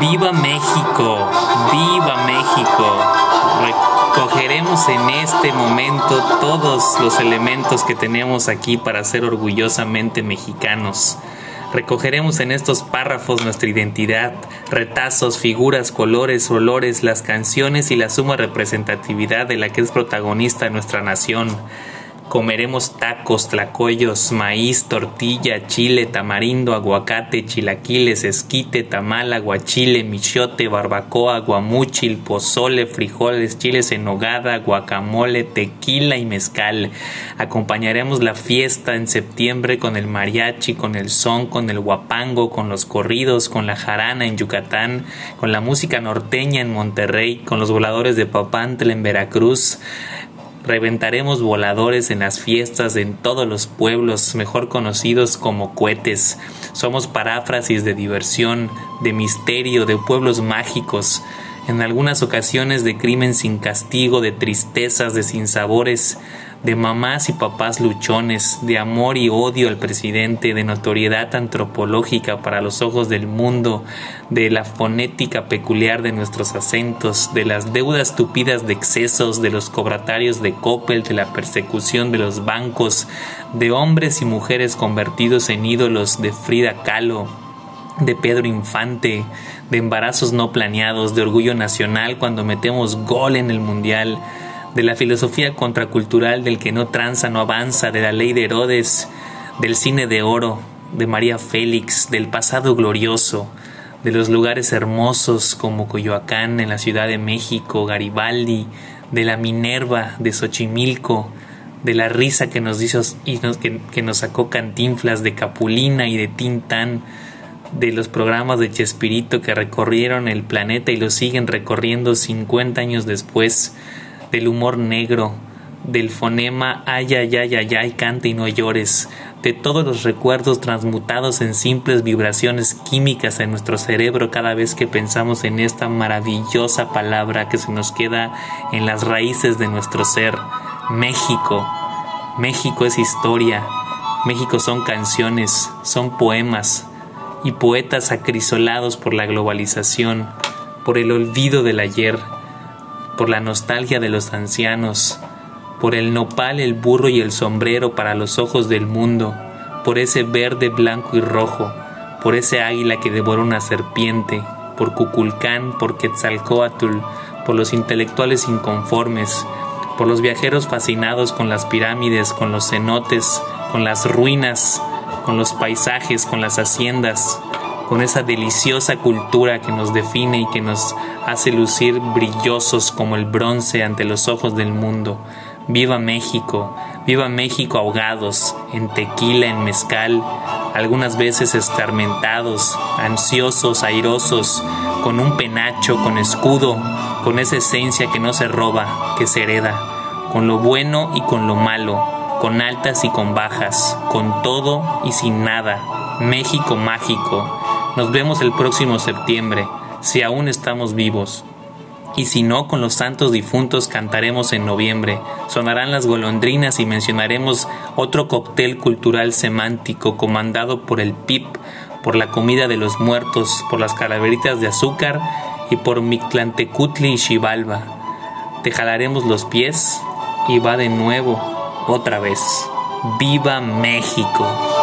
Viva México, viva México. Recogeremos en este momento todos los elementos que tenemos aquí para ser orgullosamente mexicanos. Recogeremos en estos párrafos nuestra identidad, retazos, figuras, colores, olores, las canciones y la suma representatividad de la que es protagonista nuestra nación. Comeremos tacos, tlacoyos, maíz, tortilla, chile, tamarindo, aguacate, chilaquiles, esquite, tamal, aguachile, michote, barbacoa, guamuchil, pozole, frijoles, chiles en nogada, guacamole, tequila y mezcal. Acompañaremos la fiesta en septiembre con el mariachi, con el son, con el guapango, con los corridos, con la jarana en Yucatán, con la música norteña en Monterrey, con los voladores de Papantla en Veracruz Reventaremos voladores en las fiestas en todos los pueblos mejor conocidos como cohetes. Somos paráfrasis de diversión, de misterio, de pueblos mágicos, en algunas ocasiones de crimen sin castigo, de tristezas, de sinsabores, de mamás y papás luchones, de amor y odio al presidente, de notoriedad antropológica para los ojos del mundo, de la fonética peculiar de nuestros acentos, de las deudas tupidas de excesos, de los cobratarios de Coppel, de la persecución de los bancos, de hombres y mujeres convertidos en ídolos de Frida Kahlo, de Pedro Infante, de embarazos no planeados, de orgullo nacional cuando metemos gol en el mundial, de la filosofía contracultural del que no tranza, no avanza, de la ley de Herodes, del cine de oro, de María Félix, del pasado glorioso, de los lugares hermosos como Coyoacán en la Ciudad de México, Garibaldi, de la Minerva, de Xochimilco, de la risa que nos hizo y que, que, nos sacó Cantinflas, de Capulina y de Tintán, de los programas de Chespirito que recorrieron el planeta y lo siguen recorriendo 50 años después, del humor negro, del fonema ay ay ay ay ay canta y no llores, de todos los recuerdos transmutados en simples vibraciones químicas en nuestro cerebro cada vez que pensamos en esta maravillosa palabra que se nos queda en las raíces de nuestro ser, México. México es historia, México son canciones, son poemas y poetas acrisolados por la globalización, por el olvido del ayer, por la nostalgia de los ancianos, por el nopal, el burro y el sombrero para los ojos del mundo, por ese verde, blanco y rojo, por ese águila que devora una serpiente, por Cuculcán, por Quetzalcoatl, por los intelectuales inconformes, por los viajeros fascinados con las pirámides, con los cenotes, con las ruinas, con los paisajes, con las haciendas, con esa deliciosa cultura que nos define y que nos hace lucir brillosos como el bronce ante los ojos del mundo. Viva México, viva México ahogados, en tequila, en mezcal, algunas veces escarmentados, ansiosos, airosos, con un penacho, con escudo, con esa esencia que no se roba, que se hereda, con lo bueno y con lo malo, con altas y con bajas, con todo y sin nada. México mágico, nos vemos el próximo septiembre, si aún estamos vivos. Y si no, con los santos difuntos cantaremos en noviembre, sonarán las golondrinas y mencionaremos otro cóctel cultural semántico comandado por el PIP, por la comida de los muertos, por las calaveritas de azúcar y por Mictlantecutli y Xibalba. Te jalaremos los pies y va de nuevo, otra vez. ¡Viva México!